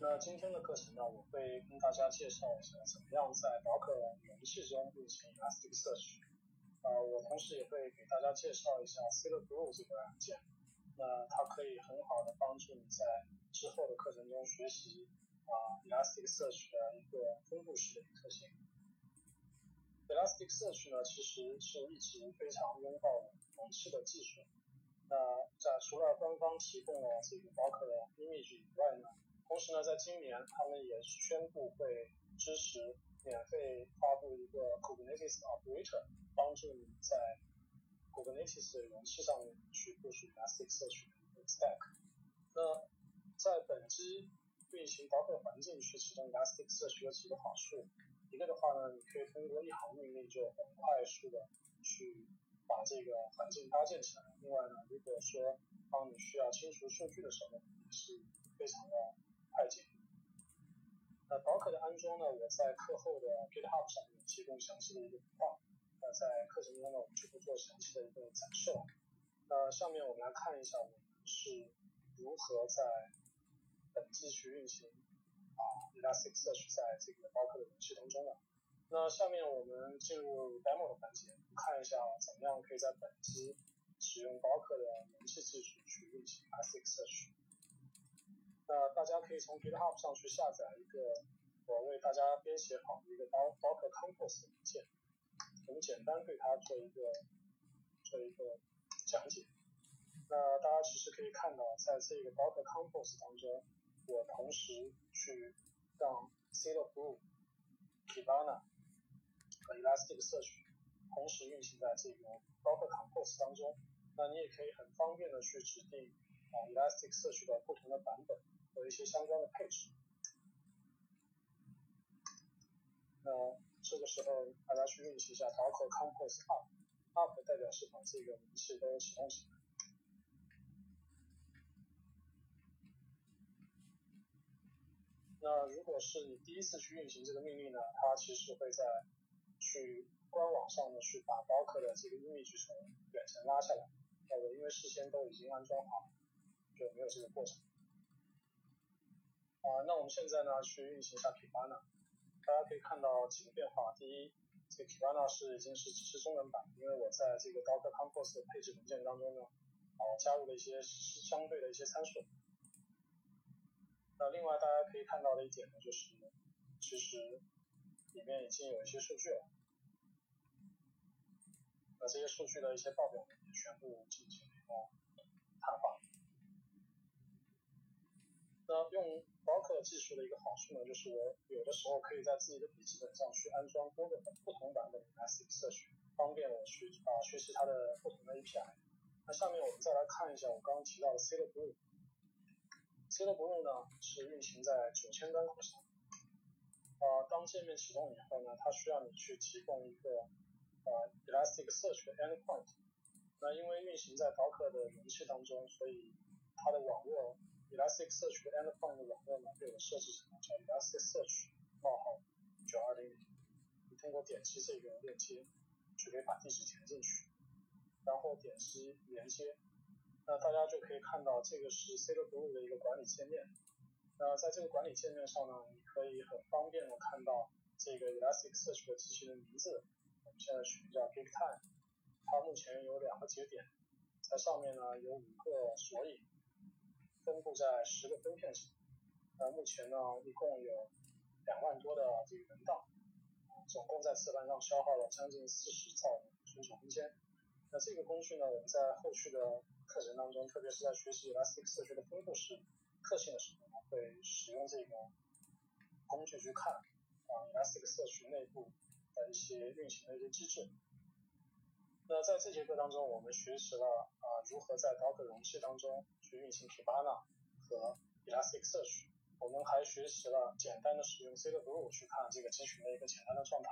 那今天的课程呢，我会跟大家介绍一下怎么样在 Docker 容器中运行 Elasticsearch。啊，我同时也会给大家介绍一下 Silverblue 这个软件。那它可以很好的帮助你在之后的课程中学习啊 Elasticsearch 的一个分布式的特性。Elasticsearch 呢，其实是一直非常拥抱容器的技术。那在除了官方提供了这个 Docker 的 image 以外呢，同时呢，在今年他们也宣布会支持免费发布一个 Kubernetes operator，帮助你在 Kubernetes 的容器上面去部署 Elasticsearch 的 stack。那在本机运行导本环境去启动 Elastic 搜索有几个好处，一个的话呢，你可以通过一行命令就很快速的去把这个环境搭建起来。另外呢，如果说当你需要清除数据的时候，也是非常的。快捷。那包客的安装呢？我在课后的 GitHub 上面提供详细的一个情况。那在课程中呢，我们就不做详细的一个展示了。那下面我们来看一下我们是如何在本机去运行啊 Elasticsearch 在这个包客的容器当中的。那下面我们进入 demo 的环节，看一下怎么样可以在本机使用包客的容器技术去运行 Elasticsearch。那大家可以从 GitHub 上去下载一个我为大家编写好的一个包，包括 Compose 文件。我们简单对它做一个做一个讲解。那大家其实可以看到，在这个包括 Compose 当中，我同时去让 Celo Blue、Ivana 和 Elastic Search 同时运行在这个包括 Compose 当中。那你也可以很方便的去指定啊 Elastic Search 的不同的版本。和一些相关的配置。那这个时候大家去运行一下 docker compose up，up 代表是把这个容器都启动起来。那如果是你第一次去运行这个命令呢，它其实会在去官网上呢去把 docker 的这个 image 从远程拉下来。那我因为事先都已经安装好，就没有这个过程。啊，那我们现在呢去运行一下 Kibana，大家可以看到几个变化。第一，这个 Kibana 是已经是支持中文版，因为我在这个 dock compose 的配置文件当中呢，啊加入了一些相对的一些参数。那另外大家可以看到的一点呢，就是其实里面已经有一些数据了，那这些数据的一些报表也全部进行了一个碳化。那用技术的一个好处呢，就是我有的时候可以在自己的笔记本上去安装多个不同版本的 Elasticsearch，方便我去啊学习它的不同的 API。那下面我们再来看一下我刚刚提到的 C 的 Blue。C 的 Blue 呢是运行在九千端口上。啊，当界面启动以后呢，它需要你去提供一个呃 Elasticsearch 的 endpoint。那因为运行在 Docker 的容器当中，所以它的网络。Elasticsearch 的 endpoint 网络呢，被我设置成了叫 Elasticsearch 冒号九二零零。你通过点击这个链接，就可以把地址填进去，然后点击连接，那大家就可以看到这个是 Silverblue 的一个管理界面。那在这个管理界面上呢，你可以很方便的看到这个 Elasticsearch 的机器人名字。我们现在取名叫 GigTime，它目前有两个节点，在上面呢有五个索引。分布在十个分片上，那目前呢，一共有两万多的这个文档，总共在磁盘上消耗了将近四十兆的存储空间。那这个工具呢，我们在后续的课程当中，特别是在学习 Elasticsearch 的分布式特性的时候呢，会使用这个工具去看啊 Elasticsearch 内部的一些运行的一些机制。那在这节课当中，我们学习了啊如何在 Docker 容器当中去运行 Kibana 和 Elasticsearch。我们还学习了简单的使用 Silverblue 去看这个集群的一个简单的状态。